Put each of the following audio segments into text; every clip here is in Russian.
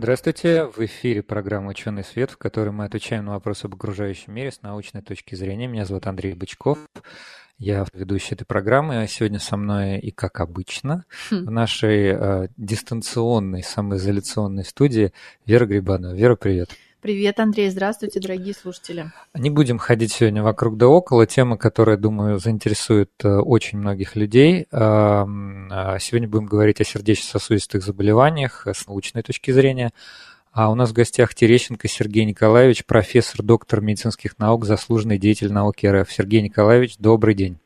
Здравствуйте, в эфире программа «Ученый свет», в которой мы отвечаем на вопросы об окружающем мире с научной точки зрения. Меня зовут Андрей Бычков, я ведущий этой программы. Сегодня со мной и, как обычно, хм. в нашей э, дистанционной, самоизоляционной студии Вера Грибанова. Вера, привет. Привет, Андрей. Здравствуйте, дорогие слушатели. Не будем ходить сегодня вокруг да около. Тема, которая, думаю, заинтересует э, очень многих людей. А, сегодня будем говорить о сердечно-сосудистых заболеваниях с научной точки зрения. А у нас в гостях Терещенко Сергей Николаевич, профессор, доктор медицинских наук, заслуженный деятель науки РФ. Сергей Николаевич, добрый день.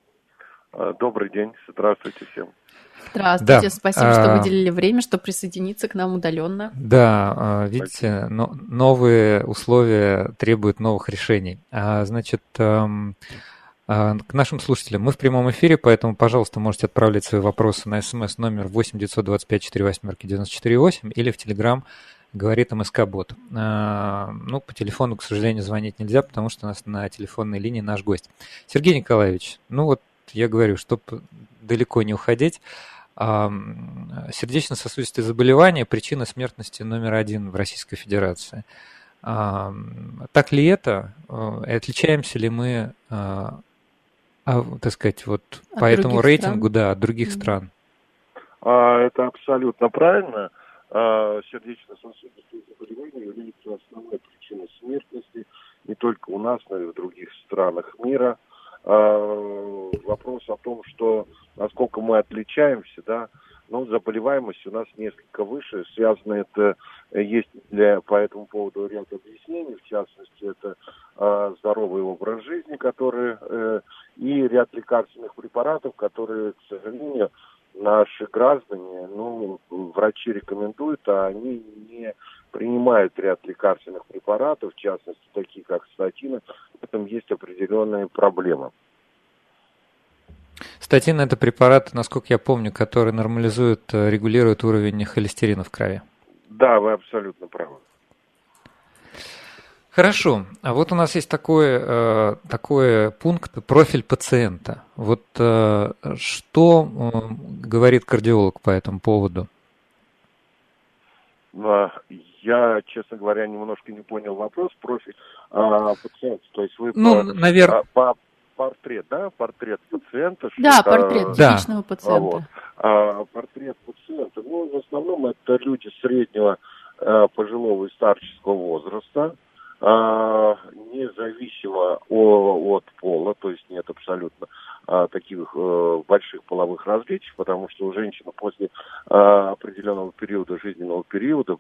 Добрый день. Здравствуйте всем. Здравствуйте, да. спасибо, что а, выделили время, чтобы присоединиться к нам удаленно. Да, а, видите, но, новые условия требуют новых решений. Значит, эм, к нашим слушателям. Мы в прямом эфире, поэтому, пожалуйста, можете отправлять свои вопросы на смс номер 8 925 48 948 или в Телеграм говорит МСК-бот. Ну, по телефону, к сожалению, звонить нельзя, потому что у нас на телефонной линии наш гость. Сергей Николаевич, ну вот я говорю, чтобы далеко не уходить, сердечно-сосудистые заболевания – причина смертности номер один в Российской Федерации. Так ли это? Э, отличаемся ли мы, а, а, так сказать, вот от по этому рейтингу, стран? да, от других mm-hmm. стран? А, это абсолютно правильно. А, сердечно-сосудистые заболевания являются основной причиной смертности не только у нас, но и в других странах мира – э, вопрос о том, что насколько мы отличаемся, да, ну, заболеваемость у нас несколько выше, связано это, есть для, по этому поводу ряд объяснений, в частности, это э, здоровый образ жизни, который, э, и ряд лекарственных препаратов, которые, к сожалению, наши граждане, ну, врачи рекомендуют, а они не принимают ряд лекарственных препаратов, в частности, такие как статины, в этом есть определенные проблемы. Статин – это препарат, насколько я помню, который нормализует, э, регулирует уровень холестерина в крови. Да, вы абсолютно правы. Хорошо. А вот у нас есть такой, э, такой пункт профиль пациента. Вот э, что говорит кардиолог по этому поводу? А, я, честно говоря, немножко не понял вопрос. Профиль а, пациента, то есть вы ну, по, наверное... по портрет, да, портрет пациента. Да, что, портрет а, типичного пациента. Вот. А, портрет пациента, ну, в основном это люди среднего а, пожилого и старческого возраста, а, независимо о, от пола, то есть нет абсолютно а, таких а, больших половых различий, потому что у женщины после а, определенного периода, жизненного периода,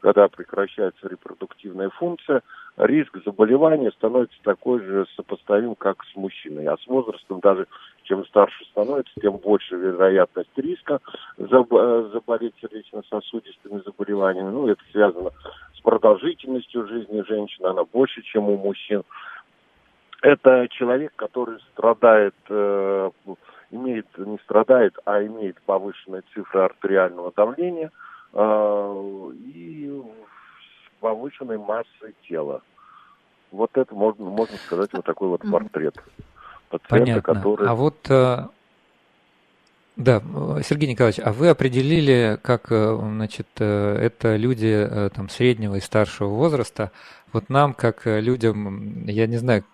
когда прекращается репродуктивная функция, риск заболевания становится такой же сопоставим, как с мужчиной. А с возрастом даже чем старше становится, тем больше вероятность риска заболеть сердечно-сосудистыми заболеваниями. Ну, это связано продолжительностью жизни женщины, она больше, чем у мужчин. Это человек, который страдает, э, имеет, не страдает, а имеет повышенные цифры артериального давления э, и повышенной массой тела. Вот это можно, можно сказать вот такой вот портрет пациента, Понятно. который... А вот э, да, Сергей Николаевич, а вы определили, как э, значит, э, это люди э, там, среднего и старшего возраста. Вот нам, как людям, я не знаю,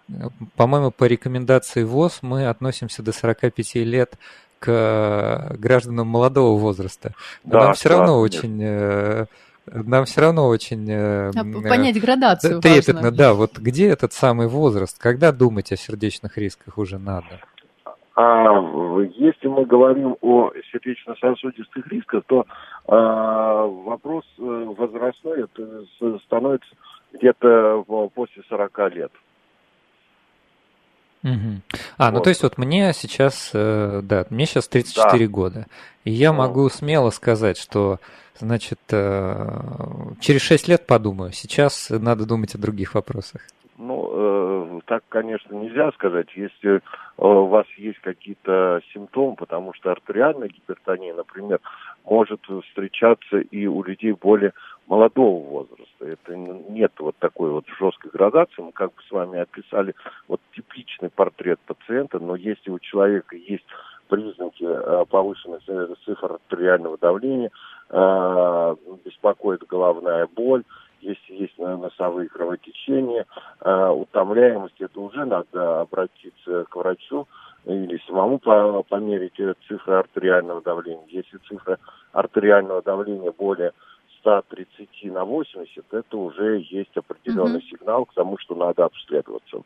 по-моему, по рекомендации ВОЗ мы относимся до 45 лет к гражданам молодого возраста. Но да, нам все равно да, очень... Нам все равно очень... А, понять градацию трепетно, важно. да. Вот где этот самый возраст? Когда думать о сердечных рисках уже надо? А если мы говорим о сердечно-сосудистых рисках, то а, вопрос э, возрастной это становится где-то после 40 лет. Угу. А, вот. ну то есть вот мне сейчас, э, да, мне сейчас 34 да. года, и я ну. могу смело сказать, что, значит, э, через 6 лет подумаю, сейчас надо думать о других вопросах так, конечно, нельзя сказать. Если у вас есть какие-то симптомы, потому что артериальная гипертония, например, может встречаться и у людей более молодого возраста. Это нет вот такой вот жесткой градации. Мы как бы с вами описали вот типичный портрет пациента, но если у человека есть признаки э, повышенной цифр артериального давления, э, беспокоит головная боль, если есть носовые кровотечения, э, утомляемость, это уже надо обратиться к врачу или самому померить цифры артериального давления. Если цифра артериального давления более 130 на 80, это уже есть определенный угу. сигнал к тому, что надо обследоваться.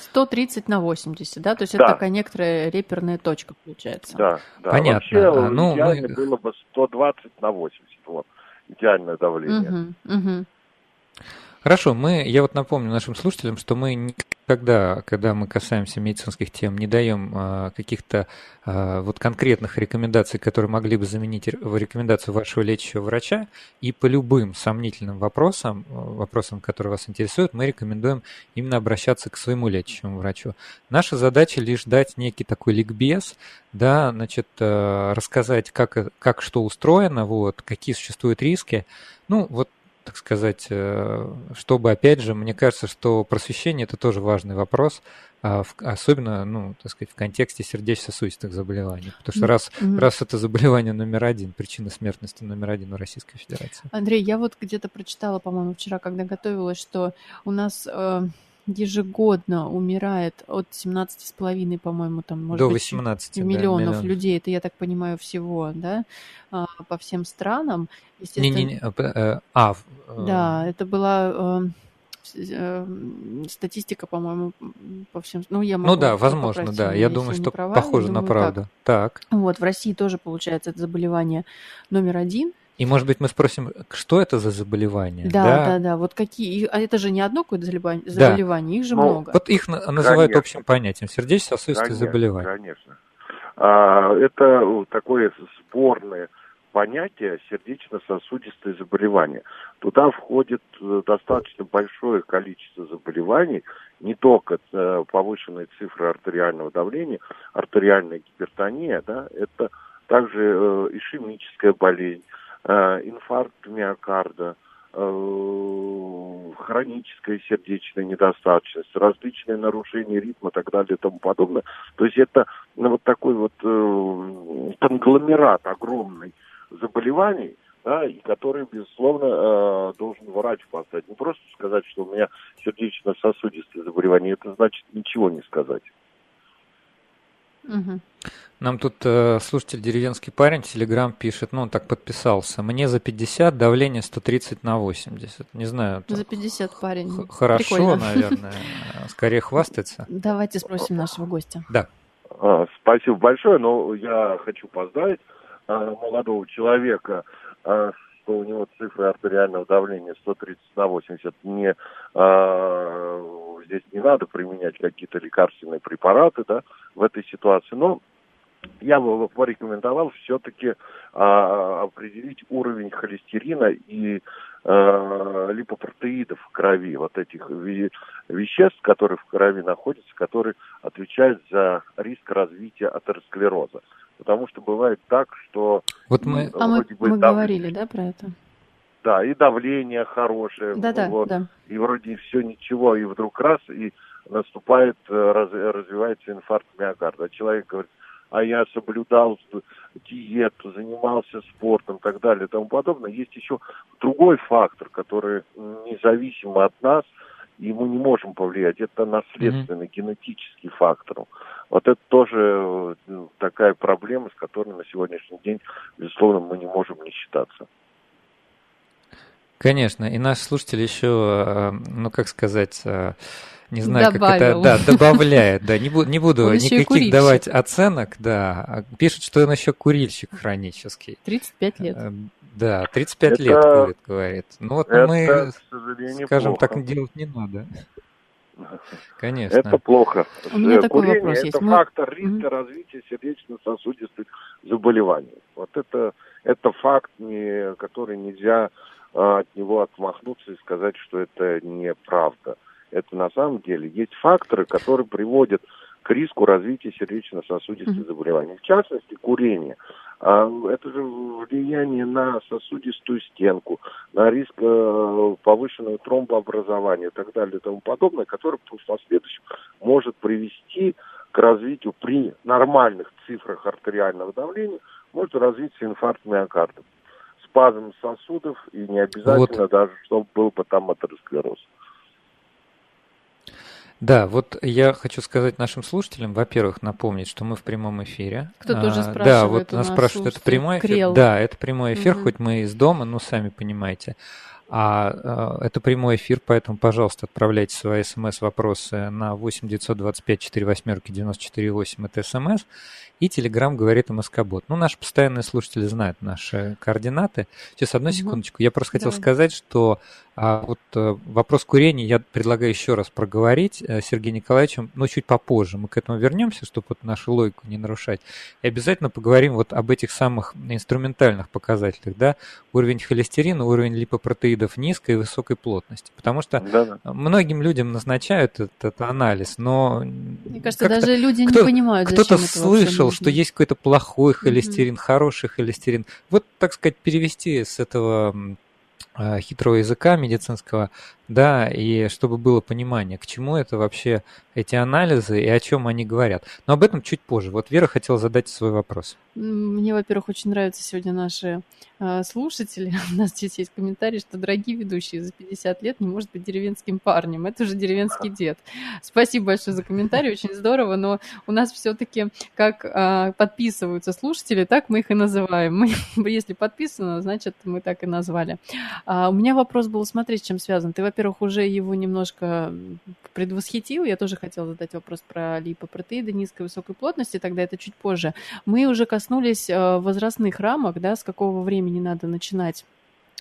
130 на 80, да? То есть да. это такая некоторая реперная точка получается. Да, да. Понятно. Вообще, а, ну, идеально мы... было бы 120 на 80, вот, идеальное давление. Угу, угу. Хорошо, мы, я вот напомню нашим слушателям, что мы никогда, когда мы касаемся медицинских тем, не даем а, каких-то а, вот конкретных рекомендаций, которые могли бы заменить рекомендацию вашего лечащего врача, и по любым сомнительным вопросам, вопросам, которые вас интересуют, мы рекомендуем именно обращаться к своему лечащему врачу. Наша задача лишь дать некий такой ликбез, да, значит, а, рассказать, как, как что устроено, вот, какие существуют риски, ну, вот так сказать, э, чтобы, опять же, мне кажется, что просвещение – это тоже важный вопрос, а особенно, ну, так сказать, в контексте сердечно-сосудистых заболеваний. Потому что раз, mm-hmm. раз это заболевание номер один, причина смертности номер один в Российской Федерации. Андрей, я вот где-то прочитала, по-моему, вчера, когда готовилась, что у нас э, ежегодно умирает от 17,5, по-моему, там, может До 18 быть, миллионов да, миллион. людей. Это, я так понимаю, всего, да, а, по всем странам. Естественно... Не, не, не, а, э, а э, да, это была э, статистика, по-моему, по всем. Ну, я могу ну да, возможно, да. Я думаю, что права, похоже думаю, на правду. Так. так. Вот, в России тоже, получается, это заболевание номер один. И, может быть, мы спросим, что это за заболевание? Да, да, да, да. Вот какие, а это же не одно какое-то заболевание, заболевание их же ну, много. Вот их называют конечно. общим понятием, сердечно-сосудистые заболевания. Конечно. А, это такое сборное понятие сердечно-сосудистые заболевания. Туда входит э, достаточно большое количество заболеваний, не только э, повышенные цифры артериального давления, артериальная гипертония, да, это также э, ишемическая болезнь, инфаркт миокарда, э, хроническая сердечная недостаточность, различные нарушения ритма и так далее и тому подобное. То есть это ну, вот такой вот э, конгломерат огромный заболеваний, да, и который, безусловно, э, должен врач поставить. Не просто сказать, что у меня сердечно-сосудистые заболевания, это значит ничего не сказать. Угу. Нам тут э, слушатель деревенский парень Телеграм пишет, ну он так подписался. Мне за 50, давление 130 на 80. Не знаю. За 50 парень. Хорошо, Прикольно. наверное. Скорее хвастается. Давайте спросим нашего гостя. Да. А, спасибо большое, но я хочу поздравить а, молодого человека а, что у него цифры артериального давления 130 на 80 не а, здесь не надо применять какие-то лекарственные препараты да, в этой ситуации. Но я бы порекомендовал все-таки а, определить уровень холестерина и а, липопротеидов в крови, вот этих веществ, которые в крови находятся, которые отвечают за риск развития атеросклероза. Потому что бывает так, что... Вот мы... А мы, мы говорили, да, про это? Да, и давление хорошее. Да, да, вот, да. И вроде все ничего, и вдруг раз, и наступает, э, раз, развивается инфаркт миокарда. Человек говорит, а я соблюдал диету, занимался спортом и так далее и тому подобное. Есть еще другой фактор, который независимо от нас, и мы не можем повлиять. Это наследственный, mm-hmm. генетический фактор. Вот это тоже э, такая проблема, с которой на сегодняшний день, безусловно, мы не можем не считаться. Конечно, и наш слушатель еще, э, ну как сказать, э, не знаю, Добавил. как это, да, добавляет, да, не, буду, не буду никаких давать оценок, да, а пишет, что он еще курильщик хронический. 35 лет. Да, 35 это, лет курит, говорит. Ну вот это, мы, скажем плохо. так, делать не надо. Конечно. Это плохо. У меня Курение такой вопрос это есть. фактор Мы... риска mm-hmm. развития сердечно-сосудистых заболеваний. Вот это, это факт, не, который нельзя от него отмахнуться и сказать, что это неправда. это на самом деле есть факторы, которые приводят к риску развития сердечно-сосудистых заболеваний. В частности, курение. А это же влияние на сосудистую стенку, на риск э, повышенного тромбообразования и так далее и тому подобное, которое в последующем может привести к развитию при нормальных цифрах артериального давления, может развиться инфаркт миокарда. Спазм сосудов и не обязательно вот. даже, чтобы был потом атеросклероз. Да, вот я хочу сказать нашим слушателям, во-первых, напомнить, что мы в прямом эфире. Кто тоже а, спрашивает. Да, вот нас спрашивают, это прямой эфир? Крел. Да, это прямой эфир, угу. хоть мы из дома, ну, сами понимаете. А, а это прямой эфир, поэтому, пожалуйста, отправляйте свои смс-вопросы на 8 925 4 восьмерки 94 8, это смс, и Телеграм говорит МСК-бот. Ну, наши постоянные слушатели знают наши координаты. Сейчас, одну секундочку. Я просто хотел Давай. сказать, что а вот э, вопрос курения я предлагаю еще раз проговорить э, Сергеем Николаевичем, но чуть попозже. Мы к этому вернемся, чтобы вот нашу логику не нарушать. И обязательно поговорим вот об этих самых инструментальных показателях. Да? Уровень холестерина, уровень липопротеидов низкой и высокой плотности. Потому что да -да. многим людям назначают этот, этот анализ, но... Мне кажется, даже люди кто, не понимают, Кто-то слышал, что есть какой-то плохой холестерин, mm-hmm. хороший холестерин. Вот, так сказать, перевести с этого хитрого языка медицинского, да, и чтобы было понимание, к чему это вообще эти анализы и о чем они говорят. Но об этом чуть позже. Вот Вера хотела задать свой вопрос. Мне, во-первых, очень нравятся сегодня наши э, слушатели. У нас здесь есть комментарий, что дорогие ведущие за 50 лет не может быть деревенским парнем. Это же деревенский дед. Спасибо большое за комментарий, очень здорово, но у нас все-таки как э, подписываются слушатели, так мы их и называем. Мы, если подписано, значит, мы так и назвали. А у меня вопрос был, смотри, с чем связан. Ты, во-первых, уже его немножко предвосхитил. Я тоже хотела задать вопрос про липопротеиды низкой высокой плотности, тогда это чуть позже. Мы уже коснулись э, возрастных рамок, да, с какого времени надо начинать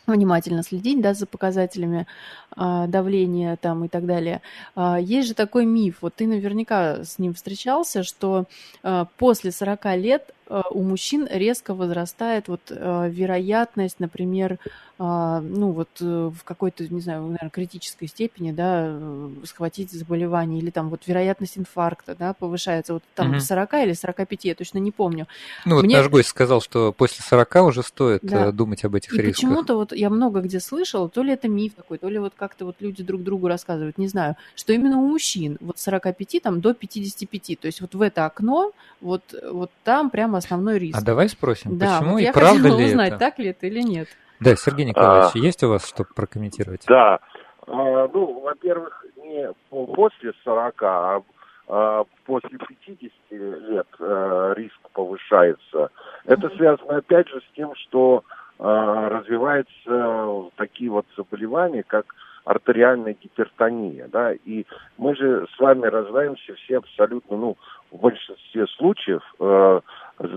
внимательно следить да, за показателями а, давления там, и так далее. А, есть же такой миф, вот ты наверняка с ним встречался, что а, после 40 лет у мужчин резко возрастает вот а, вероятность, например, а, ну вот э, в какой-то, не знаю, наверное, критической степени, да, э, схватить заболевание, или там вот вероятность инфаркта, да, повышается вот там угу. 40 или 45, я точно не помню. Ну вот Мне... наш гость сказал, что после 40 уже стоит да. Э, думать об этих И рисках. почему-то вот я много где слышала, то ли это миф такой, то ли вот как-то вот люди друг другу рассказывают, не знаю, что именно у мужчин вот 45 там до 55, то есть вот в это окно, вот, вот там прямо основной риск. А давай спросим, да, почему вот и правда ли узнать, это? так ли это или нет. Да, Сергей Николаевич, а, есть у вас что прокомментировать? Да. А, ну, во-первых, не после 40, а, а после 50 лет а, риск повышается. Это связано опять же с тем, что а, развиваются такие вот заболевания, как артериальная гипертония, да, и мы же с вами рождаемся все абсолютно, ну, в большинстве случаев э,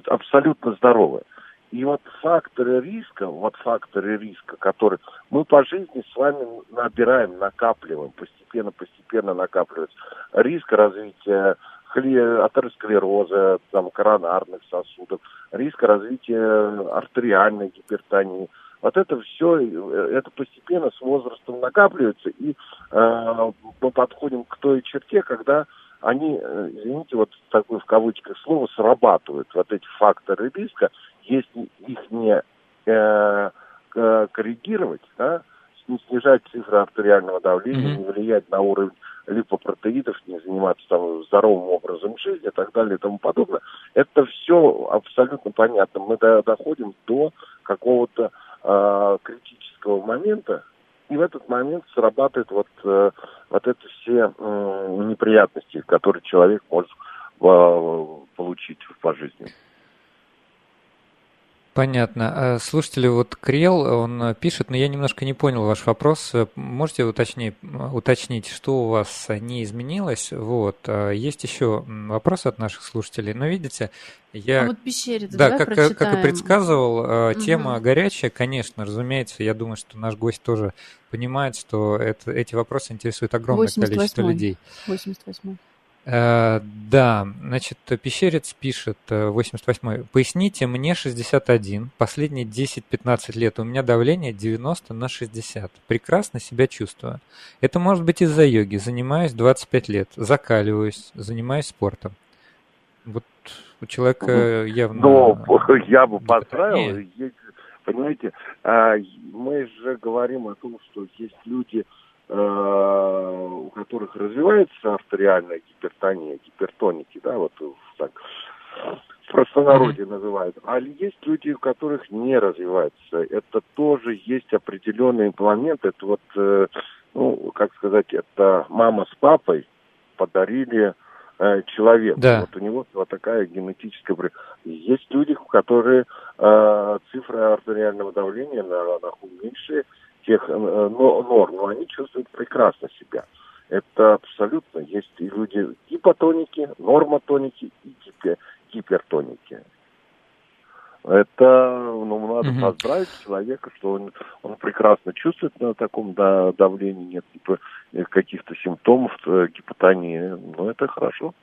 абсолютно здоровы. И вот факторы риска, вот факторы риска, которые мы по жизни с вами набираем, накапливаем, постепенно-постепенно накапливается. Риск развития атеросклероза, там, коронарных сосудов, риск развития артериальной гипертонии. Вот это все, это постепенно с возрастом накапливается, и э, мы подходим к той черте, когда они, э, извините, вот такое в кавычках слово, срабатывают, вот эти факторы риска, если их не э, коррегировать, да, не снижать цифры артериального давления, mm-hmm. не влиять на уровень липопротеидов, не заниматься там здоровым образом жизни и так далее и тому подобное, это все абсолютно понятно. Мы до, доходим до какого-то э, критического момента, и в этот момент срабатывает вот, э, вот это все неприятности, которые человек может э, получить по жизни. Понятно. А, слушатели, вот Крел, он пишет, но я немножко не понял ваш вопрос. Можете уточнить, уточнить, что у вас не изменилось? Вот. А, есть еще вопрос от наших слушателей. Но видите, я... А вот пещерец, да, как, как и предсказывал, угу. тема горячая, конечно, разумеется. Я думаю, что наш гость тоже понимает, что это, эти вопросы интересуют огромное количество людей. 88 Э, да, значит, Пещерец пишет, 88-й. Э, Поясните, мне 61, последние 10-15 лет у меня давление 90 на 60. Прекрасно себя чувствую. Это может быть из-за йоги. Занимаюсь 25 лет, закаливаюсь, занимаюсь спортом. Вот у человека явно... Но я бы поздравил. Понимаете, а, мы же говорим о том, что есть люди, Э, у которых развивается артериальная гипертония, гипертоники, да, вот так в простонародье называют. А есть люди, у которых не развивается. Это тоже есть определенный момент. Это вот, э, ну, как сказать, это мама с папой подарили э, человеку. Да. Вот у него вот такая генетическая... Есть люди, у которых э, цифры артериального давления на ранах меньше, тех э, норм, но они чувствуют прекрасно себя. Это абсолютно есть и люди гипотоники, нормотоники и гипер, гипертоники. Это, ну, надо угу. поздравить человека, что он, он прекрасно чувствует на таком да, давлении, нет типа, каких-то симптомов э, гипотонии. Ну, это хорошо.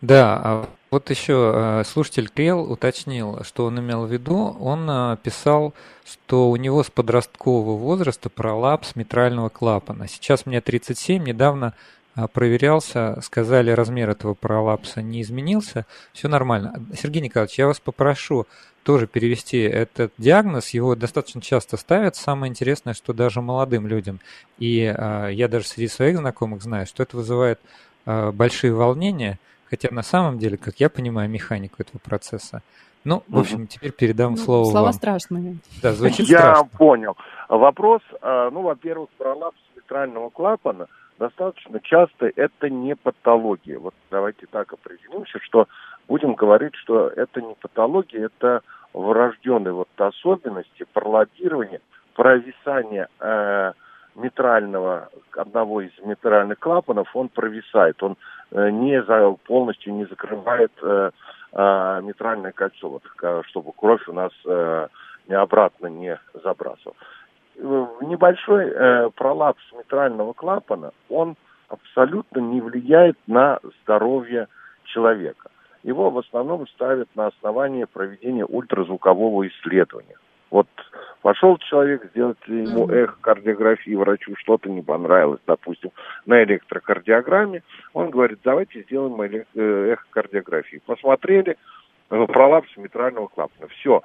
Да, а вот еще э, слушатель Крел уточнил, что он имел в виду. Он э, писал, что у него с подросткового возраста пролапс митрального клапана. Сейчас мне 37, недавно э, проверялся, сказали, размер этого пролапса не изменился, все нормально. Сергей Николаевич, я вас попрошу тоже перевести этот диагноз, его достаточно часто ставят. Самое интересное, что даже молодым людям, и я даже среди своих знакомых знаю, что это вызывает большие волнения – Хотя на самом деле, как я понимаю механику этого процесса, ну, в общем, теперь передам ну, слово Слова вам. страшные. Да, звучит Я страшно. понял. Вопрос, а, ну, во-первых, пролапс центрального клапана достаточно часто это не патология. Вот давайте так определимся, что будем говорить, что это не патология, это врожденные вот особенности пролоббирования, провисания э, митрального, одного из митральных клапанов, он провисает, он э, не за, полностью не закрывает э, э, митральное кольцо, вот, чтобы кровь у нас э, обратно не забрасывал. Небольшой э, пролапс митрального клапана, он абсолютно не влияет на здоровье человека. Его в основном ставят на основании проведения ультразвукового исследования. Вот пошел человек сделать ему эхокардиографии, врачу что-то не понравилось, допустим, на электрокардиограмме, он говорит, давайте сделаем э, эхокардиографию. Посмотрели, э, пролапс митрального клапана. Все.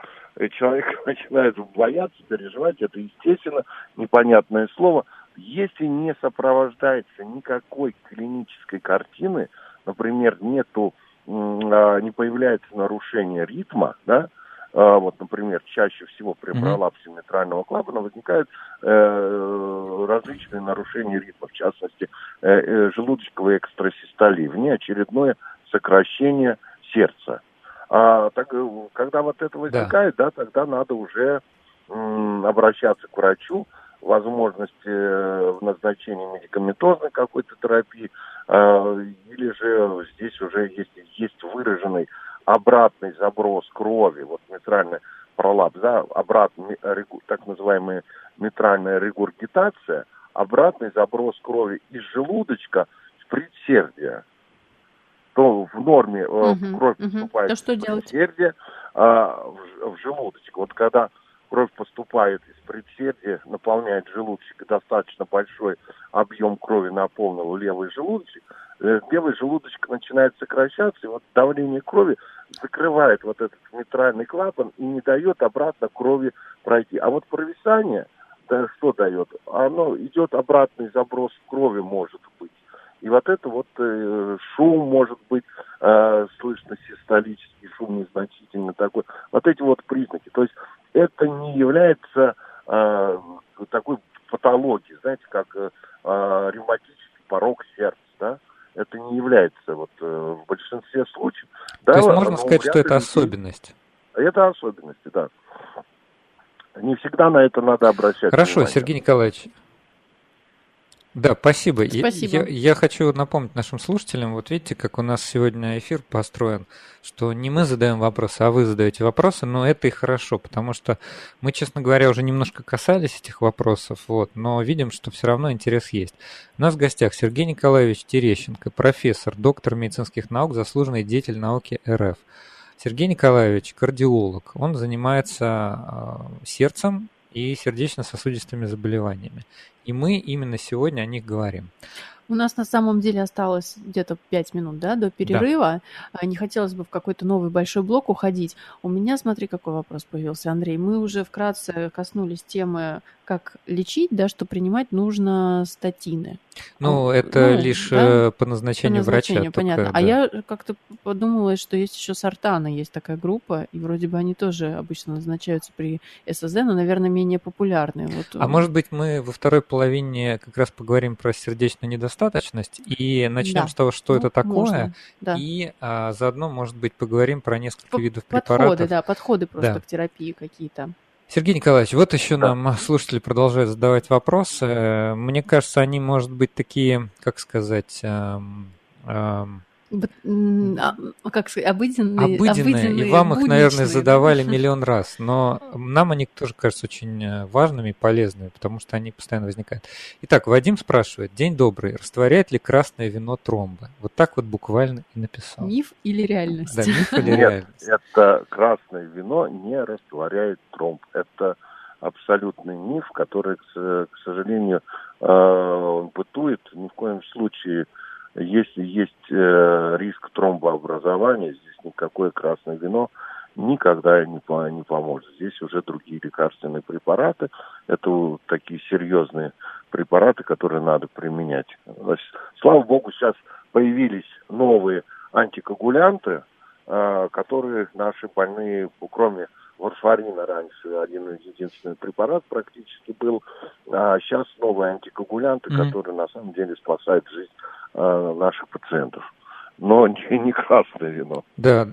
Человек начинает бояться, переживать, это естественно, непонятное слово. Если не сопровождается никакой клинической картины, например, нету, а, не появляется нарушение ритма, да, вот, например, чаще всего при пролапсе митрального клапана возникают э, различные нарушения ритма, в частности, э, э, желудочковой экстрасистолии, внеочередное сокращение сердца. А так, когда вот это возникает, да, да тогда надо уже м, обращаться к врачу, возможность э, назначения медикаментозной какой-то терапии, э, или же здесь уже есть, есть выраженный обратный заброс крови, вот митральный пролапс, да, обратный, так называемая митральная регургитация, обратный заброс крови из желудочка в предсердие. То в норме угу, кровь угу. поступает да что в предсердие, а, в, в желудочек. Вот когда кровь поступает из предсердия, наполняет желудочек, достаточно большой объем крови наполнил левый желудочек, э, левый желудочек начинает сокращаться, и вот давление крови закрывает вот этот митральный клапан и не дает обратно крови пройти. А вот провисание, да, что дает? Оно идет обратный заброс крови может быть. И вот это вот э, шум может быть, э, слышно систолический шум незначительно такой. Вот эти вот признаки. То есть это не является э, такой патологией, знаете, как э, э ревматический порог сердца, да? Это не является вот э, в большинстве случаев. Да, То есть можно сказать, что это особенность? Это особенности, да. Не всегда на это надо обращать Хорошо, внимание. Сергей Николаевич. Да, спасибо. Спасибо. Я, я хочу напомнить нашим слушателям, вот видите, как у нас сегодня эфир построен, что не мы задаем вопросы, а вы задаете вопросы, но это и хорошо, потому что мы, честно говоря, уже немножко касались этих вопросов, вот, но видим, что все равно интерес есть. У нас в гостях Сергей Николаевич Терещенко, профессор, доктор медицинских наук, заслуженный деятель науки РФ. Сергей Николаевич кардиолог, он занимается а, сердцем и сердечно-сосудистыми заболеваниями. И мы именно сегодня о них говорим. У нас на самом деле осталось где-то 5 минут да, до перерыва. Да. Не хотелось бы в какой-то новый большой блок уходить. У меня, смотри, какой вопрос появился, Андрей. Мы уже вкратце коснулись темы, как лечить, да, что принимать нужно статины. Ну, это ну, лишь да? Э, по назначению, по назначению врача. Понятно. Только, а я как-то подумала, что есть еще Сартана, есть такая группа, и вроде бы они тоже обычно назначаются при ССЗ, но, наверное, менее популярные. Вот. А может быть, мы во второй половине как раз поговорим про сердечную недостаточность и начнем да. с того, что ну, это такое, можно, да. и а, заодно, может быть, поговорим про несколько По- видов препаратов. Подходы, да, подходы просто да. к терапии какие-то. Сергей Николаевич, вот еще да. нам слушатели продолжают задавать вопросы. Мне кажется, они, может быть, такие, как сказать, эм, эм, а, как сказать, обыденные, обыденные, обыденные и вам их, наверное, задавали миллион раз, но нам они тоже кажутся очень э, важными и полезными, потому что они постоянно возникают. Итак, Вадим спрашивает, день добрый, растворяет ли красное вино тромбы? Вот так вот буквально и написал. Миф или реальность? Да, миф или Нет, реальность? это красное вино не растворяет тромб. Это абсолютный миф, который, к сожалению, э, бытует ни в коем случае если есть э, риск тромбообразования, здесь никакое красное вино никогда не, не поможет. Здесь уже другие лекарственные препараты. Это такие серьезные препараты, которые надо применять. Значит, слава богу, сейчас появились новые антикоагулянты, э, которые наши больные, кроме варфарина раньше, один единственный препарат практически был, а сейчас новые антикоагулянты, mm-hmm. которые на самом деле спасают жизнь наших пациентов. Но не, не красное вино. Да,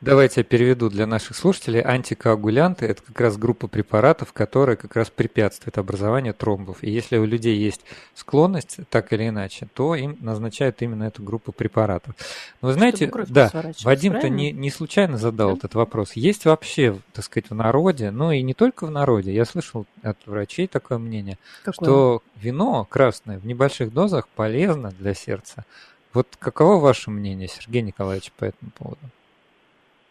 Давайте я переведу для наших слушателей. Антикоагулянты – это как раз группа препаратов, которая как раз препятствует образованию тромбов. И если у людей есть склонность, так или иначе, то им назначают именно эту группу препаратов. Но вы знаете, да, Вадим-то не, не случайно задал да? этот вопрос. Есть вообще, так сказать, в народе, ну и не только в народе, я слышал от врачей такое мнение, Какое? что вино красное в небольших дозах полезно для сердца. Вот каково ваше мнение, Сергей Николаевич, по этому поводу?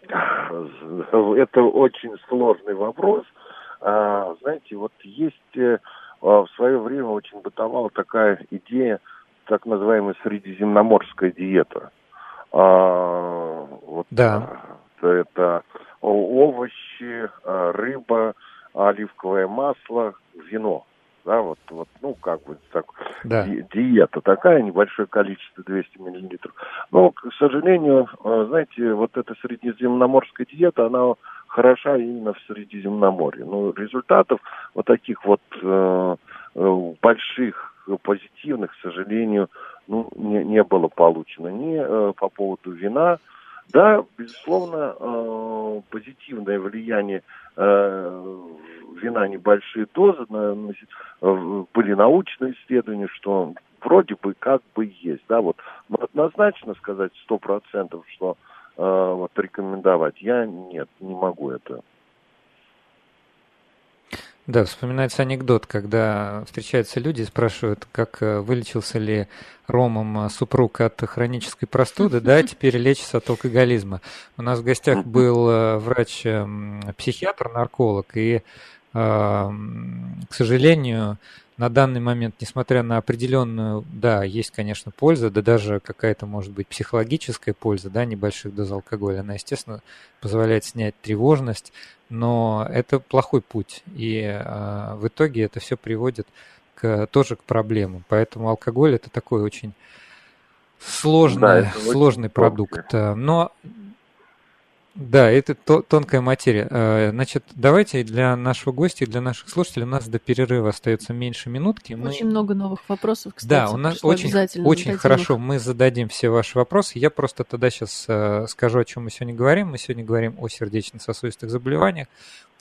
Это очень сложный вопрос. А, знаете, вот есть э, в свое время очень бытовала такая идея, так называемая средиземноморская диета. А, вот, да. Это овощи, рыба, оливковое масло, вино да, вот, вот, ну, как бы так, да. ди, диета такая, небольшое количество, 200 миллилитров. Но, к сожалению, э, знаете, вот эта средиземноморская диета, она хороша именно в Средиземноморье. Но результатов вот таких вот э, э больших позитивных, к сожалению, ну, не, не было получено ни э, по поводу вина, да, безусловно, э, позитивное влияние э, вина небольшие дозы, э, были научные исследования, что вроде бы как бы есть, да, вот. Однозначно сказать сто процентов, что вот рекомендовать я нет, не могу это да, вспоминается анекдот, когда встречаются люди и спрашивают, как э, вылечился ли ромом э, супруг от хронической простуды, да, теперь лечится от алкоголизма. У нас в гостях был э, врач-психиатр, нарколог, и, к сожалению, на данный момент, несмотря на определенную, да, есть, конечно, польза, да даже какая-то, может быть, психологическая польза, да, небольших доз алкоголя, она, естественно, позволяет снять тревожность, но это плохой путь, и э, в итоге это все приводит к, тоже к проблемам. Поэтому алкоголь это такой очень сложный, да, сложный продукт. Но да, это тонкая материя. Э, значит, давайте для нашего гостя и для наших слушателей у нас до перерыва остается меньше минутки. Мы... Очень много новых вопросов, кстати. Да, у нас очень, очень хорошо. Их. Мы зададим все ваши вопросы. Я просто тогда сейчас э, скажу, о чем мы сегодня говорим. Мы сегодня говорим о сердечно-сосудистых заболеваниях.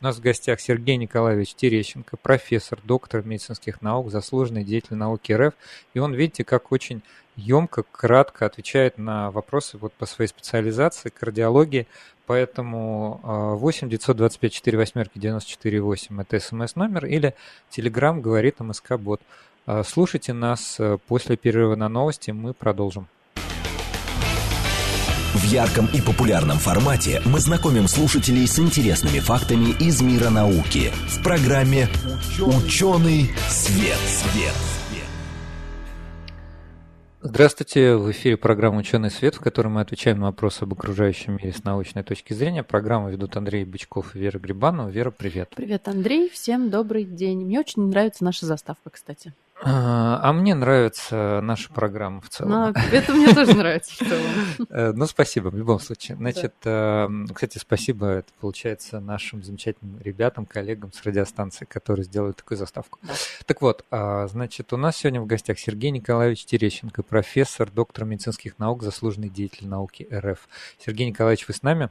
У нас в гостях Сергей Николаевич Терещенко, профессор, доктор медицинских наук, заслуженный деятель науки РФ. И он, видите, как очень емко, кратко отвечает на вопросы вот по своей специализации, кардиологии. Поэтому 8 925 4 восьмерки 94 8 это смс-номер или Telegram говорит МСК-бот. А, слушайте нас э, после перерыва на новости, мы продолжим. В ярком и популярном формате мы знакомим слушателей с интересными фактами из мира науки в программе «Ученый свет». свет. Здравствуйте, в эфире программа «Ученый свет», в которой мы отвечаем на вопросы об окружающем мире с научной точки зрения. Программу ведут Андрей Бычков и Вера Грибанова. Вера, привет. Привет, Андрей, всем добрый день. Мне очень нравится наша заставка, кстати. А, а мне нравится наша программа в целом. Но это мне тоже нравится в целом. Э, ну, спасибо, в любом случае. Значит, да. кстати, спасибо, это получается нашим замечательным ребятам, коллегам с радиостанции, которые сделали такую заставку. Да. Так вот, а, значит, у нас сегодня в гостях Сергей Николаевич Терещенко, профессор, доктор медицинских наук, заслуженный деятель науки РФ. Сергей Николаевич, вы с нами?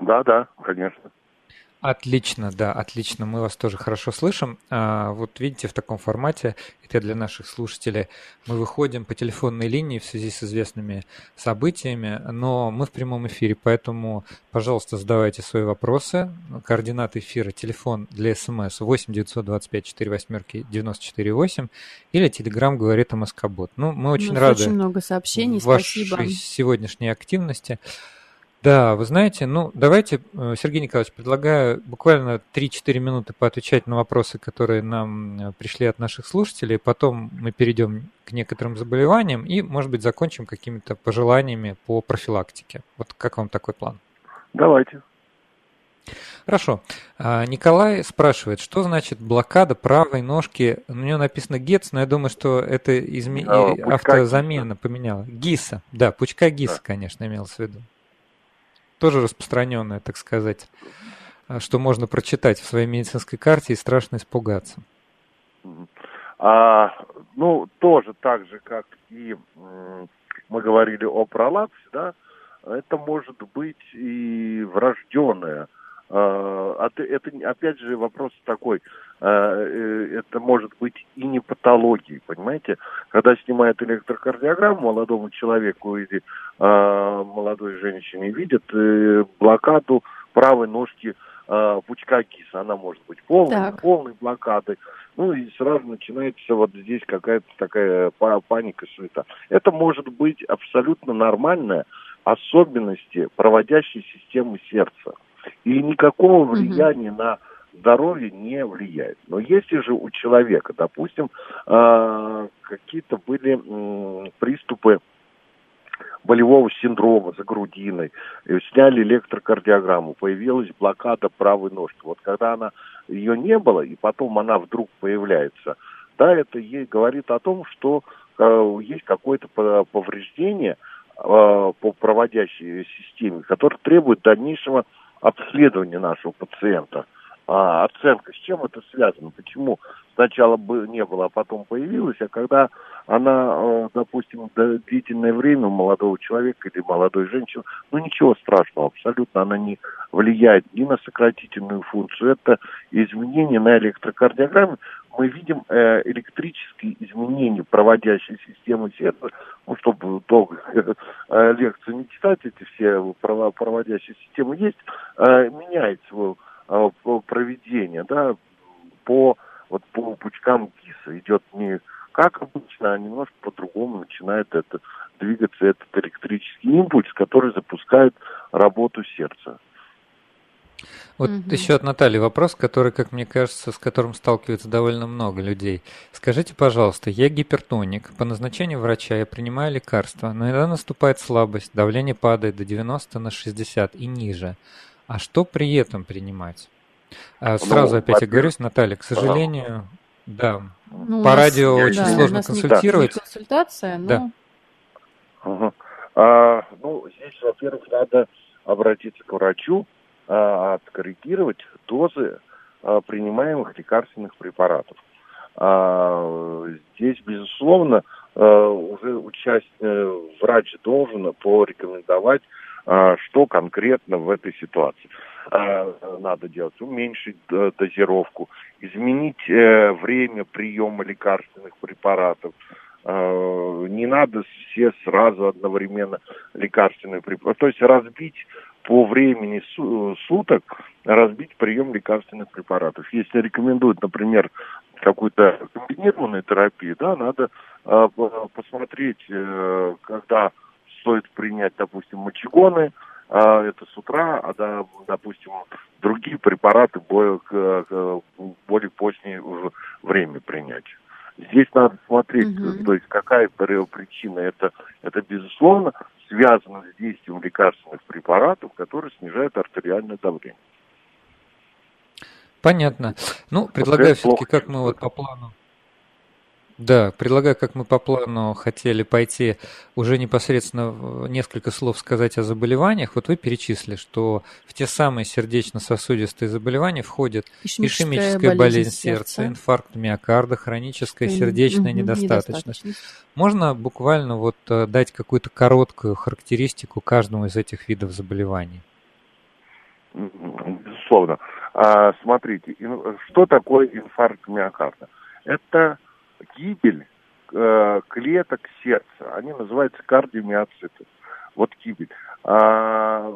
Да, да, конечно. Отлично, да, отлично. Мы вас тоже хорошо слышим. А, вот видите, в таком формате, это для наших слушателей, мы выходим по телефонной линии в связи с известными событиями, но мы в прямом эфире, поэтому, пожалуйста, задавайте свои вопросы. Координаты эфира, телефон для смс 8 925 4 восьмерки 94 8 или телеграм говорит МСК-бот. Ну, мы очень рады очень много сообщений, вашей спасибо. сегодняшней активности. Да, вы знаете, ну давайте, э, Сергей Николаевич, предлагаю буквально 3-4 минуты поотвечать на вопросы, которые нам э, пришли от наших слушателей, потом мы перейдем к некоторым заболеваниям и, может быть, закончим какими-то пожеланиями по профилактике. Вот как вам такой план? Давайте. Хорошо. А, Николай спрашивает, что значит блокада правой ножки? У него написано ГЕЦ, но я думаю, что это изме... да, автозамена поменяла. ГИСа, да, пучка ГИСа, да. конечно, имелось в виду тоже распространенное, так сказать, а, что можно прочитать в своей медицинской карте и страшно испугаться. А, ну, тоже так же, как и мы говорили о пролапсе, да, это может быть и врожденное это, опять же, вопрос такой, а, э, это может быть и не патологией, понимаете? Когда снимают электрокардиограмму молодому человеку или а, молодой женщине, видят э, блокаду правой ножки пучка киса. Она может быть полной, полной блокадой. Ну и сразу начинается вот здесь какая-то такая паника, суета. Это может быть абсолютно нормальная особенности проводящей системы сердца и никакого влияния угу. на здоровье не влияет. Но если же у человека, допустим, э, какие-то были э, приступы болевого синдрома за грудиной, сняли электрокардиограмму, появилась блокада правой ножки. Вот когда она ее не было, и потом она вдруг появляется, да, это ей говорит о том, что э, есть какое-то повреждение э, по проводящей системе, которое требует дальнейшего обследования нашего пациента. А, оценка, с чем это связано, почему сначала бы не было, а потом появилась, а когда она, э, допустим, длительное время у молодого человека или молодой женщины, ну ничего страшного, абсолютно она не влияет ни на сократительную функцию, это изменение на электрокардиограмме, мы видим э, электрические изменения проводящей системы сердца, ну, чтобы долго э, лекцию не читать, эти все проводящие системы есть, э, меняет свое э, проведение, да, по вот по пучкам ГИСа идет не как обычно, а немножко по-другому начинает это двигаться этот электрический импульс, который запускает работу сердца. Вот угу. еще от Натальи вопрос, который, как мне кажется, с которым сталкивается довольно много людей. Скажите, пожалуйста, я гипертоник, по назначению врача я принимаю лекарства, но иногда наступает слабость, давление падает до 90 на 60 и ниже. А что при этом принимать? А, ну, сразу ну, опять оговорюсь, Наталья, к сожалению, да, ну, по радио нас, очень да, сложно консультировать. Не консультация, но... Да. Угу. А, ну, здесь, во-первых, надо обратиться к врачу, а, откорректировать дозы а, принимаемых лекарственных препаратов. А, здесь, безусловно, уже участь, врач должен порекомендовать, а, что конкретно в этой ситуации. э, надо делать? Уменьшить дозировку, изменить э, время приема лекарственных препаратов. Э, не надо все сразу одновременно лекарственные препараты. То есть разбить по времени суток, разбить прием лекарственных препаратов. Если рекомендуют, например, какую-то комбинированную терапию, да, надо э, посмотреть, э, когда стоит принять, допустим, мочегоны, э, это с утра, а, да, допустим, другие препараты более, более позднее уже время принять. Здесь надо смотреть, угу. то есть какая причина. Это, это безусловно связано с действием лекарственных препаратов, которые снижают артериальное давление. Понятно. Ну, предлагаю все-таки, как мы вот по плану да, предлагаю, как мы по плану хотели пойти, уже непосредственно несколько слов сказать о заболеваниях. Вот вы перечислили, что в те самые сердечно-сосудистые заболевания входят ишемическая, ишемическая болезнь, сердца, сердца, инфаркт миокарда, хроническая сердечная недостаточность. недостаточность. Можно буквально вот э, дать какую-то короткую характеристику каждому из этих видов заболеваний? Безусловно. А, смотрите, что такое инфаркт миокарда? Это гибель э, клеток сердца. Они называются кардиомиоциты. Вот гибель. А,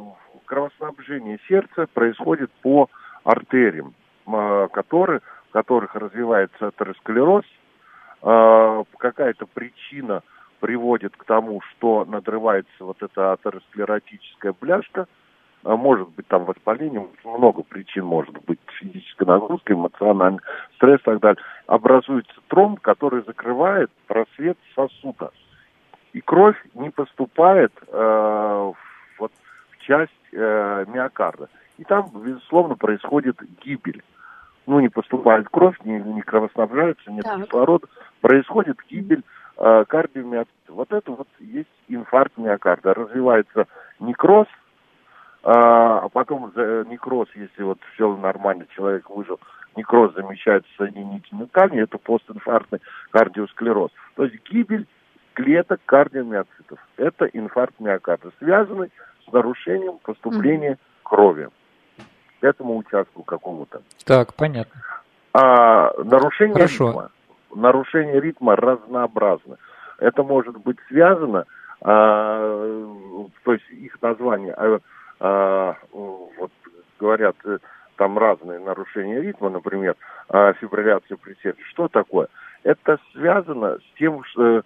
кровоснабжение сердца происходит по артериям, э, которые, в которых развивается атеросклероз. Э, какая-то причина приводит к тому, что надрывается вот эта атеросклеротическая бляшка – может быть там воспаление, много причин может быть, физическая нагрузка, эмоциональный стресс и так далее. Образуется тромб, который закрывает просвет сосуда. И кровь не поступает э, вот, в часть э, миокарда. И там, безусловно, происходит гибель. Ну, не поступает кровь, не, не кровоснабжается, нет так. кислорода. Происходит гибель э, кардиомиоцита. Вот это вот есть инфаркт миокарда. Развивается некроз – а, а потом некроз, если вот все нормально, человек выжил, некроз замечается соединительной ткани, это постинфарктный кардиосклероз. То есть гибель клеток кардиомиоцитов. Это инфаркт миокарда, связанный с нарушением поступления mm. крови к этому участку какому-то. Так, понятно. А нарушение Хорошо. ритма. Нарушение ритма разнообразно. Это может быть связано, а, то есть их название, а, вот говорят, э, там разные нарушения ритма, например, а, фибрилляция предсердия. Что такое? Это связано с тем, что,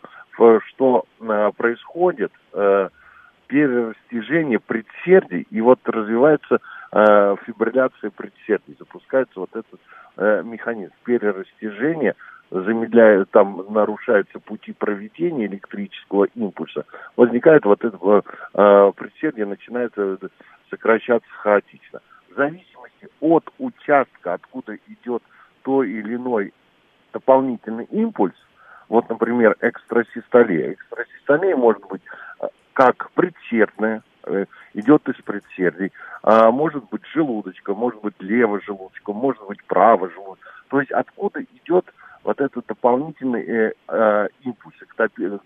что а, происходит э, перерастяжение предсердий, и вот развивается э, фибрилляция предсердий, запускается вот этот э, механизм перерастяжения замедляют, там нарушаются пути проведения электрического импульса, возникает вот это э, предсердие, начинает сокращаться хаотично. В зависимости от участка, откуда идет то или иной дополнительный импульс, вот, например, экстрасистолия. Экстрасистолия может быть э, как предсердная, э, идет из предсердий, а может быть желудочка, может быть левый желудочка, может быть правый желудочка. То есть откуда идет вот этот дополнительный э, э, импульс,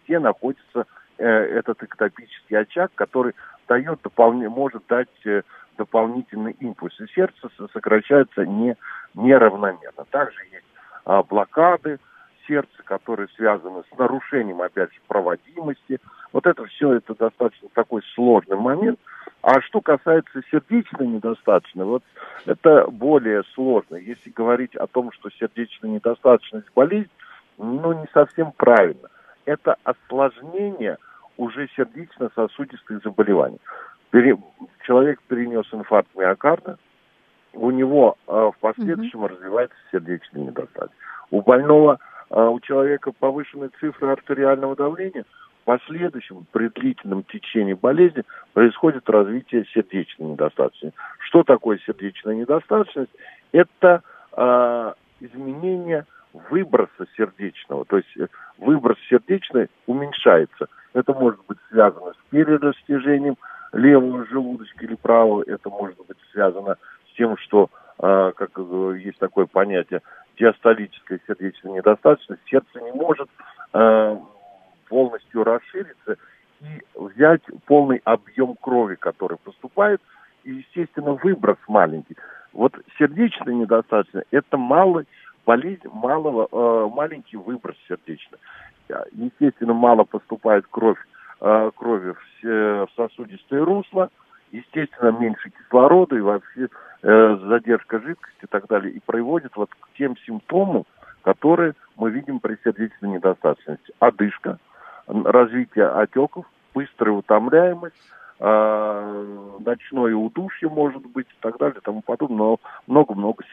где находится э, этот эктопический очаг, который дает может дать э, дополнительный импульс. И сердце сокращается не, неравномерно. Также есть э, блокады сердца, которые связаны с нарушением, опять же, проводимости. Вот это все, это достаточно такой сложный момент. А что касается сердечной недостаточности, вот это более сложно. Если говорить о том, что сердечная недостаточность болезнь, ну, не совсем правильно. Это осложнение уже сердечно-сосудистых заболеваний. Пере... Человек перенес инфаркт миокарда, у него э, в последующем mm-hmm. развивается сердечная недостаточность. У больного, э, у человека повышенные цифры артериального давления – последующем, при длительном течении болезни, происходит развитие сердечной недостаточности. Что такое сердечная недостаточность? Это э, изменение выброса сердечного, то есть э, выброс сердечный уменьшается. Это может быть связано с перерастяжением левого желудочка или правого, это может быть связано с тем, что, э, как есть такое понятие, диастолическая сердечная недостаточность, сердце не может э, полностью расшириться и взять полный объем крови, который поступает, естественно, выброс маленький. Вот сердечная недостаточность – это малый болезнь малого, э, маленький выброс сердечный. Естественно, мало поступает кровь, э, крови в, в сосудистые русла, естественно, меньше кислорода и вообще э, задержка жидкости и так далее, и приводит вот к тем симптомам, которые мы видим при сердечной недостаточности. Одышка, развитие отеков, быстрая утомляемость, э, ночное удушье может быть и так далее и тому подобное, но много-много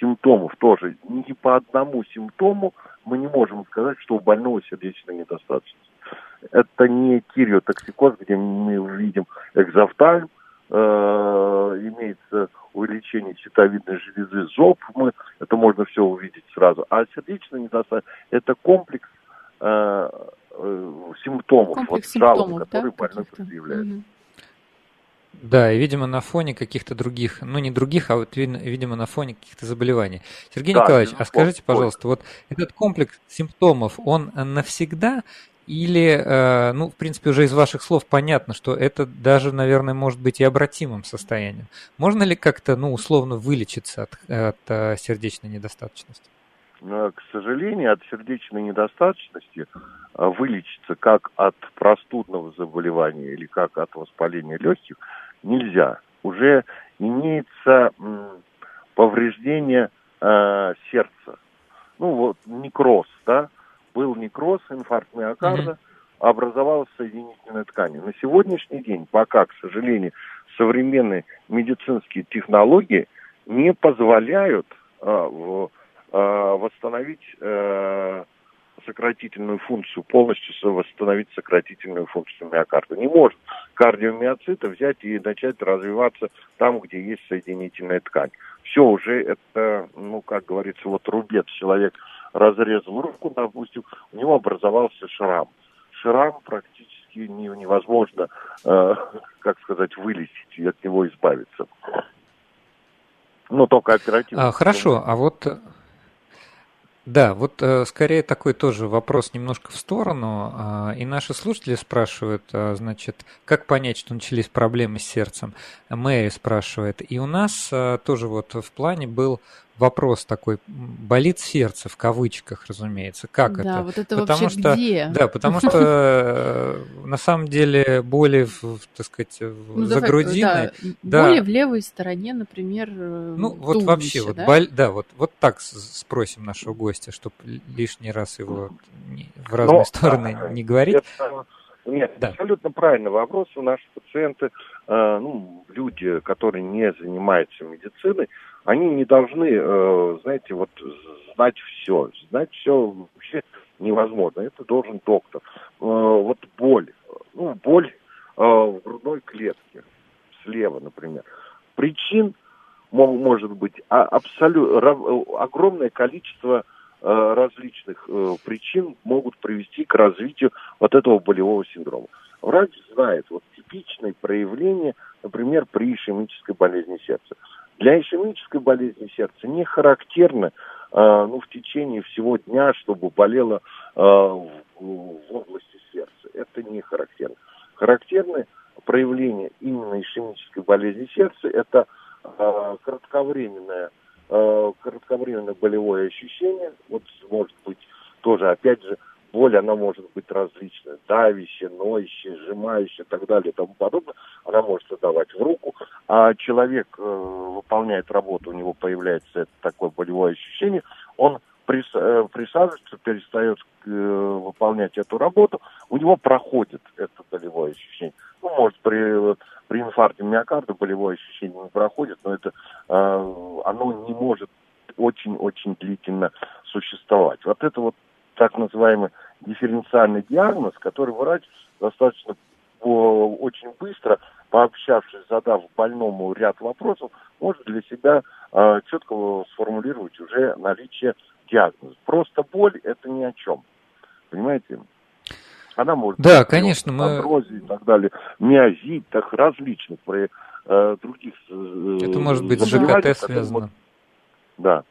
симптомов тоже. Ни по одному симптому мы не можем сказать, что у больного сердечная недостаточность. Это не кириотоксикоз, где мы видим экзофтальм, э, имеется увеличение щитовидной железы, зоб, мы, это можно все увидеть сразу. А сердечная недостаточность – это комплекс э, э, симптомов, Комплекс вот, симптомов, жалоб, да, которые больной каких-то? предъявляет. Мгм. Да, и, видимо, на фоне каких-то других, ну, не других, а вот, видимо, на фоне каких-то заболеваний. Сергей Да, Николаевич, а скажите, пожалуйста, вот этот комплекс симптомов, он навсегда или, э, ну, в принципе, уже из ваших слов понятно, что это даже, наверное, может быть и обратимым состоянием. Можно ли как-то, ну, условно вылечиться от, от э, сердечной недостаточности? Но, к сожалению, от сердечной недостаточности а, вылечиться как от простудного заболевания или как от воспаления легких нельзя. Уже имеется повреждение э, сердца. Ну вот некроз, да, был некроз, инфаркт миокарда, образовалась соединительная ткань. На сегодняшний день пока, к сожалению, современные медицинские технологии не позволяют в- восстановить э, сократительную функцию, полностью восстановить сократительную функцию миокарда. Не может кардиомиоцита взять и начать развиваться там, где есть соединительная ткань. Все уже это, ну, как говорится, вот рубец. Человек разрезал руку, допустим, у него образовался шрам. Шрам практически не- невозможно, э, как сказать, вылечить и от него избавиться. Ну, только оперативно. А, хорошо, а вот э, да, вот э, скорее такой тоже вопрос немножко в сторону. А, и наши слушатели спрашивают, а, значит, как понять, что начались проблемы с сердцем? Мэри спрашивает. И у нас а, тоже вот в плане был вопрос такой, болит сердце в кавычках, разумеется. Как да, это? вот это Потому вообще что- где? Да, потому что э, на самом деле боли, так сказать, Ну, за давай, грудиной. да, да. боли в левой стороне, например, э, Ну, вот вообще, вот, да? боль- да, вот, вот так спросим нашего гостя, чтобы лишний раз его не- в разные Но, стороны а, не говорить. Это- нет, Да. абсолютно правильный вопрос. У наших пациенты, э, ну, люди, которые не занимаются медициной, они не должны, э, знаете, вот знать все. Знать все вообще невозможно. Это должен доктор. Э, вот боль. Ну, боль э, в грудной клетке. Слева, например. Причин мо- может быть абсолютно огромное количество различных причин могут привести к развитию вот этого болевого синдрома. Врач знает вот типичные проявления, например, при ишемической болезни сердца. Для ишемической болезни сердца не характерно э, ну, в течение всего дня, чтобы болело э, в, области сердца. Это не характерно. Характерны проявления именно ишемической болезни сердца – это э, кратковременное, кратковременное болевое ощущение. Вот может быть тоже, опять же, боль, она может быть различная. Давящая, ноющая, сжимающая и так далее и тому подобное. Она может отдавать в руку. А человек э, выполняет работу, у него появляется это такое болевое ощущение, он прис- э, присаживается, перестает э, выполнять эту работу, у него проходит это болевое ощущение. Ну, может, при, при инфаркте миокарда болевое ощущение не проходит, но это э, оно не может очень-очень длительно существовать. Вот это вот так называемый дифференциальный диагноз, который врач достаточно очень быстро, пообщавшись, задав больному ряд вопросов, может для себя э, четко сформулировать уже наличие диагноза. Просто боль это ни о чем. Понимаете? Она может Да, быть конечно, мы- и так далее, миозит, так различных при э, других э, Это может быть с ЖКТ связано. вот- Да.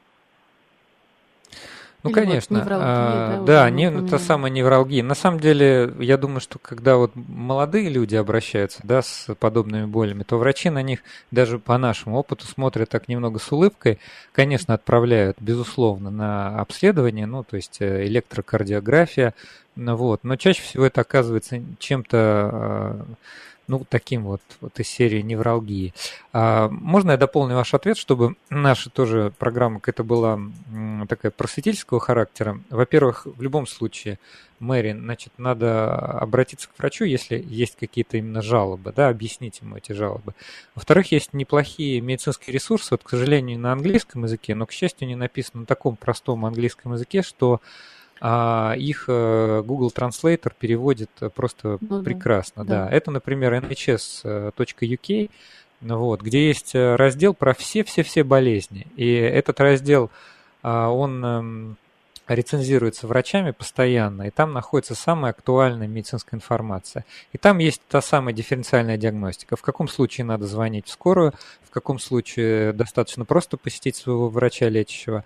Ну, Или конечно. Вот а, да, да не, та самая невралгия. На самом деле, я думаю, что когда вот молодые люди обращаются да, с подобными болями, то врачи на них даже по нашему опыту смотрят так немного с улыбкой. Конечно, отправляют, безусловно, на обследование, ну, то есть э, электрокардиография, ну, вот. Но чаще всего это оказывается чем-то а, ну, таким вот, вот из серии невралгии. А, можно я дополню ваш ответ, чтобы наша тоже программа какая-то была такая просветительского характера? Во-первых, в любом случае, Мэри, значит, надо обратиться к врачу, если есть какие-то именно жалобы, да, объяснить ему эти жалобы. Во-вторых, есть неплохие медицинские ресурсы, вот, к сожалению, на английском языке, но, к счастью, не написано на таком простом английском языке, что а их э, Google Translator переводит просто ну, прекрасно. Да. да. Это, например, nhs.uk, вот, где есть э, раздел про все-все-все болезни. И этот раздел, а, он эм, рецензируется врачами постоянно, и там находится самая актуальная медицинская информация. И там есть та самая дифференциальная диагностика. В каком случае надо звонить в скорую, в каком случае достаточно просто посетить своего врача лечащего.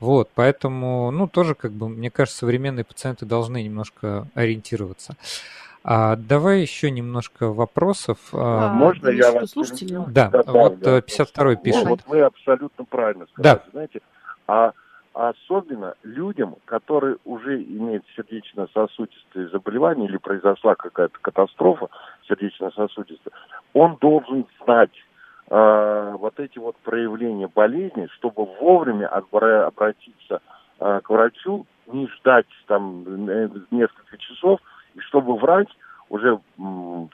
Вот, поэтому, ну, тоже, как бы, мне кажется, современные пациенты должны немножко ориентироваться. А, давай еще немножко вопросов. А, а Можно я вас... Да, да, вот да, 52-й да. пишет. Ну, вот вы абсолютно правильно сказали. Да. Знаете, а особенно людям, которые уже имеют сердечно-сосудистые заболевания или произошла какая-то катастрофа сердечно-сосудистая, он должен знать э, вот эти вот проявления болезни, чтобы вовремя обратиться э, к врачу, не ждать там э, несколько часов, и чтобы врач уже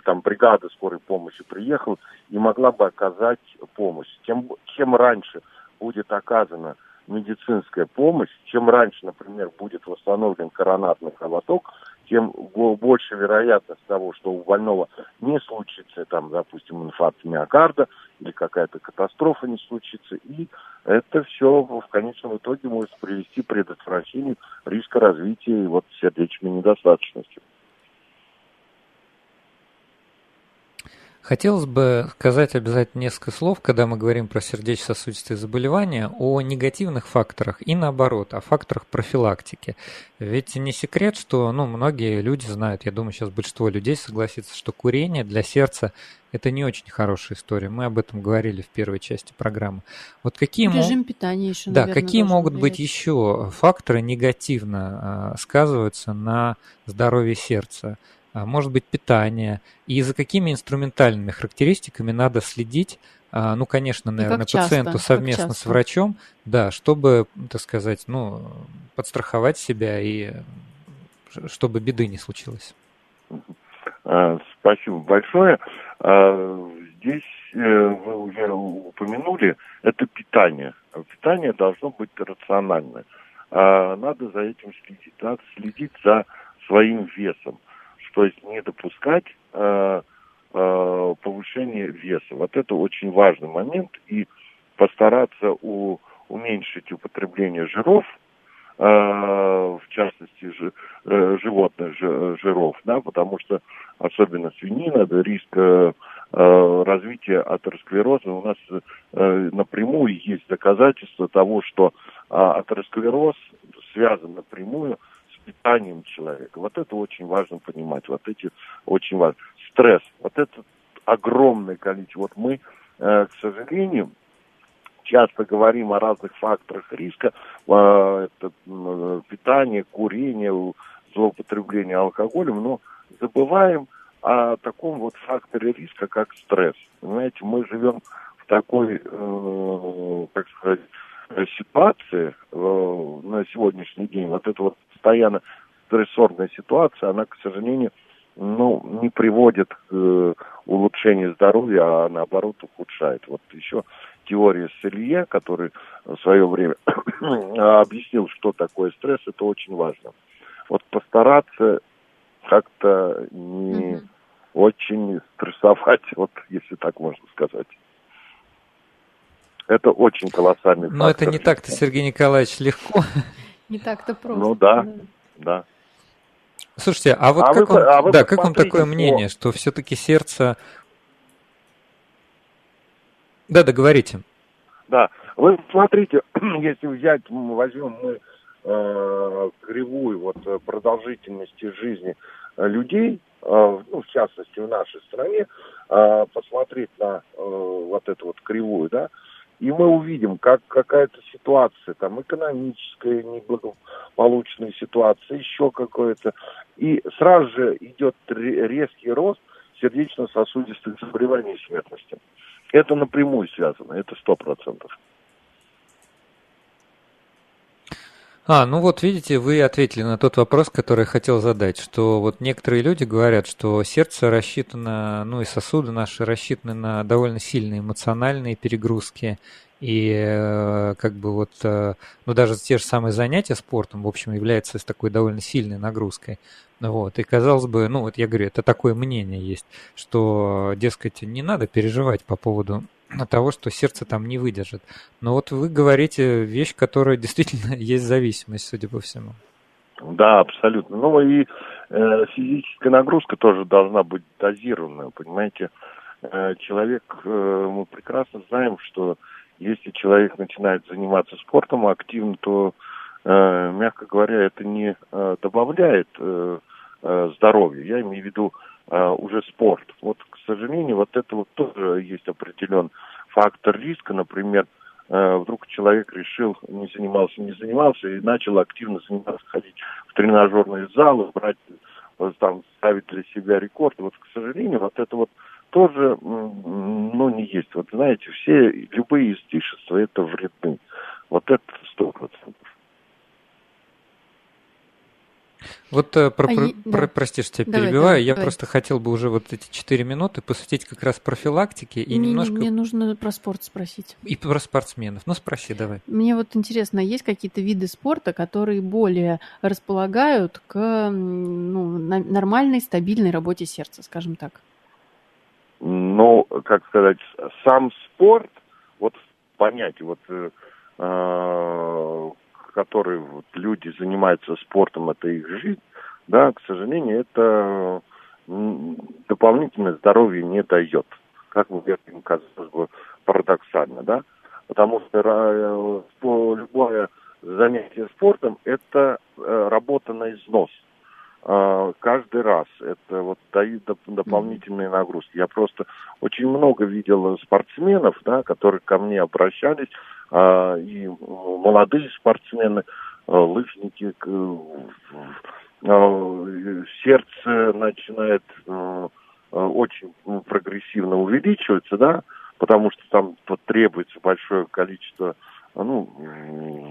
там бригада скорой помощи приехала и могла бы оказать помощь. Тем, чем раньше будет оказана медицинская помощь, чем раньше, например, будет восстановлен коронарный кровоток, тем больше вероятность того, что у больного не случится, там, допустим, инфаркт миокарда или какая-то катастрофа не случится. И это все в конечном итоге может привести к предотвращению риска развития вот, сердечной недостаточности. Хотелось бы сказать обязательно несколько слов, когда мы говорим про сердечно-сосудистые заболевания, о негативных факторах и наоборот, о факторах профилактики. Ведь не секрет, что ну, многие люди знают, я думаю, сейчас большинство людей согласится, что курение для сердца это не очень хорошая история. Мы об этом говорили в первой части программы. Вот какие режим мог... питания еще. Да, наверное, какие могут влиять. быть еще факторы негативно э, сказываются на здоровье сердца? А, может быть питание, и за какими инструментальными характеристиками надо следить, а, ну, конечно, наверное, пациенту совместно с врачом, да, чтобы, так сказать, ну, подстраховать себя и чтобы беды не случилось. А, спасибо большое. Здесь э, вы уже упомянули, это питание. Питание должно быть рациональное. Надо за этим следить. Надо следить за своим весом то есть не допускать э, э, повышения веса. Вот это очень важный момент, и постараться у, уменьшить употребление жиров, э, в частности ж, э, животных жиров, да, потому что особенно свинина, да, риск э, э, развития атеросклероза у нас э, напрямую есть доказательства того, что э, атеросклероз связан напрямую питанием человека. Вот это очень важно понимать. Вот эти очень важно. Стресс. Вот это огромное количество. Вот мы, э, к сожалению, часто говорим о разных факторах риска. Э, это э, питание, курение, злоупотребление алкоголем, но забываем о таком вот факторе риска, как стресс. Понимаете, мы живем в такой, э, как сказать, ситуации э, на сегодняшний день. Вот это вот постоянно стрессорная ситуация, она, к сожалению, ну, не приводит к э, улучшению здоровья, а наоборот ухудшает. Вот еще теория Селье, который в свое время объяснил, что такое стресс, это очень важно. Вот постараться как-то не mm-hmm. очень стрессовать, вот если так можно сказать. Это очень колоссальный Но фактор. это не так-то, Сергей Николаевич, легко. Не так-то просто. Ну да, да. Слушайте, а вот а как, вы, вам, а да, как вам такое мнение, что все-таки сердце... Да, договорите. Да, вы смотрите, если взять, возьмем мы э, кривую вот продолжительности жизни людей, э, ну, в частности, в нашей стране, э, посмотреть на э, вот эту вот кривую, да, и мы увидим, как какая-то ситуация, там, экономическая, неблагополучная ситуация, еще какое-то. И сразу же идет резкий рост сердечно-сосудистых заболеваний и смертности. Это напрямую связано, это сто процентов. А, ну вот видите, вы ответили на тот вопрос, который хотел задать, что вот некоторые люди говорят, что сердце рассчитано, ну и сосуды наши рассчитаны на довольно сильные эмоциональные перегрузки, и э, как бы вот, э, ну даже те же самые занятия спортом, в общем, являются такой довольно сильной нагрузкой. Вот, и казалось бы, ну вот я говорю, это такое мнение есть, что, дескать, не надо переживать по поводу того, что сердце там не выдержит. Но вот вы говорите вещь, которая действительно есть зависимость, судя по всему. Да, абсолютно. Ну и э, физическая нагрузка тоже должна быть дозированная, понимаете. Э, человек, э, мы прекрасно знаем, что если человек начинает заниматься спортом активно, то, э, мягко говоря, это не э, добавляет э, э, здоровья. Я имею в виду уже спорт. Вот, к сожалению, вот это вот тоже есть определенный фактор риска. Например, э, вдруг человек решил, не занимался, не занимался, и начал активно заниматься, ходить в тренажерные залы, брать, вот, там, ставить для себя рекорд. Вот, к сожалению, вот это вот тоже, ну, не есть. Вот знаете, все, любые излишества, это вредны. Вот это сто процентов. Вот э, про, а про, я, про, прости, что тебя давай, перебиваю. Давай, я давай. просто хотел бы уже вот эти четыре минуты посвятить как раз профилактике и мне, немножко. Мне нужно про спорт спросить. И про спортсменов. Ну, спроси, давай. Мне вот интересно, есть какие-то виды спорта, которые более располагают к ну, нормальной, стабильной работе сердца, скажем так? Ну, как сказать, сам спорт, вот понятие, вот э, э которые вот, люди занимаются спортом, это их жизнь, да, к сожалению, это дополнительное здоровье не дает. Как бы это казалось бы парадоксально, да? Потому что э, любое занятие спортом – это э, работа на износ. Э, каждый раз это вот дают дополнительные нагрузки. Я просто очень много видел спортсменов, да, которые ко мне обращались, а, и молодые спортсмены, а, лыжники, а, сердце начинает очень прогрессивно увеличиваться, да, потому что там требуется большое количество ну,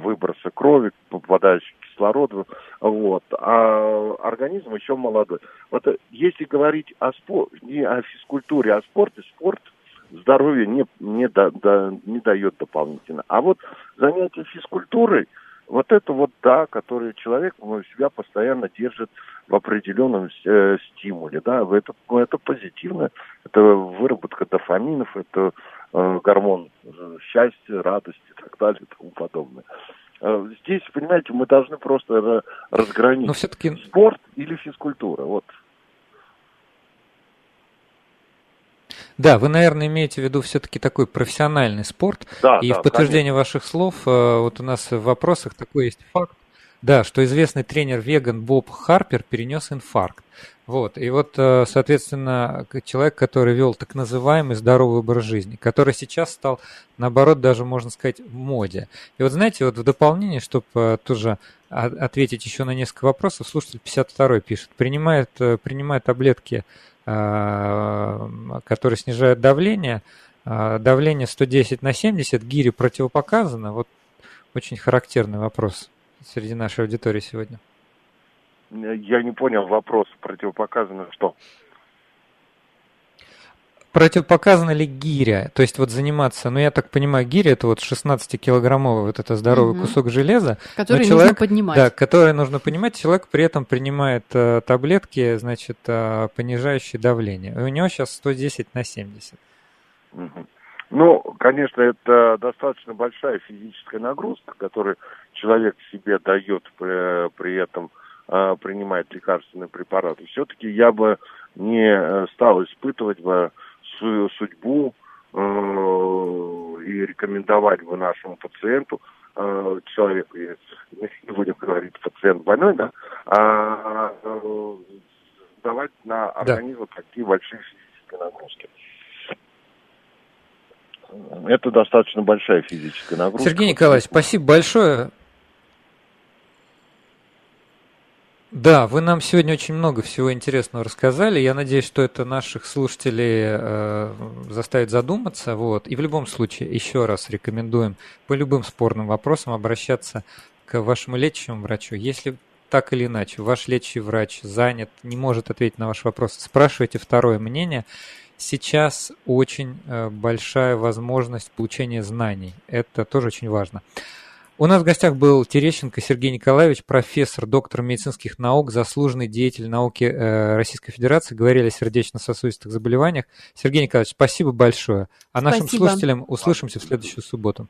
выброса крови, попадающих кислорода, вот, а организм еще молодой. Вот если говорить о спорте, не о физкультуре, а о спорте, спорт – здоровья не, не, да, да, не дает дополнительно. А вот занятие физкультурой, вот это вот да, который человек ну, себя постоянно держит в определенном э, стимуле, да, это, ну, это позитивно, это выработка дофаминов, это гормон счастья, радости и так далее и тому подобное. Э, здесь, понимаете, мы должны просто разграничить Но все-таки... спорт или физкультура. Вот Да, вы, наверное, имеете в виду все-таки такой профессиональный спорт. Да, и да, в подтверждение конечно. ваших слов, э, вот у нас в вопросах такой есть факт, да, что известный тренер веган Боб Харпер перенес инфаркт. Вот, и вот, э, соответственно, человек, который вел так называемый здоровый образ жизни, который сейчас стал, наоборот, даже, можно сказать, в моде. И вот, знаете, вот в дополнение, чтобы э, тоже ответить еще на несколько вопросов, слушатель 52 пишет, принимает, принимает таблетки Э, который снижает давление. Э, давление 110 на 70, гири противопоказано. Вот очень характерный вопрос среди нашей аудитории сегодня. Я не понял вопрос. Противопоказано что? Противопоказана ли гиря? То есть вот заниматься, ну я так понимаю, гиря это вот 16-килограммовый вот это здоровый угу. кусок железа. Который человек, нужно поднимать. Да, который нужно понимать. Человек при этом принимает э, таблетки, значит, э, понижающие давление. И у него сейчас 110 на 70. Угу. Ну, конечно, это достаточно большая физическая нагрузка, которую человек себе дает при, при этом э, принимает лекарственные препараты. Все-таки я бы не э, стал испытывать бы свою судьбу э, и рекомендовать бы нашему пациенту э, человеку, не будем говорить пациент больной, да, а э, давать на организм да. такие большие физические нагрузки. Это достаточно большая физическая нагрузка. Сергей Николаевич, спасибо большое. Да, вы нам сегодня очень много всего интересного рассказали. Я надеюсь, что это наших слушателей э, заставит задуматься. Вот. И в любом случае, еще раз рекомендуем по любым спорным вопросам обращаться к вашему лечащему врачу. Если так или иначе ваш лечащий врач занят, не может ответить на ваш вопрос, спрашивайте второе мнение. Сейчас очень э, большая возможность получения знаний. Это тоже очень важно. У нас в гостях был Терещенко Сергей Николаевич, профессор, доктор медицинских наук, заслуженный деятель науки э, Российской Федерации. Говорили о сердечно-сосудистых заболеваниях. Сергей Николаевич, спасибо большое. А спасибо. нашим слушателям услышимся в следующую субботу.